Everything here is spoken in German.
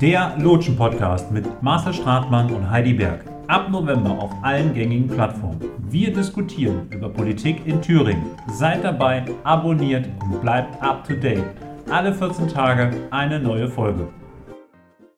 Der Lotschen-Podcast mit Marcel Stratmann und Heidi Berg. Ab November auf allen gängigen Plattformen. Wir diskutieren über Politik in Thüringen. Seid dabei, abonniert und bleibt up to date. Alle 14 Tage eine neue Folge.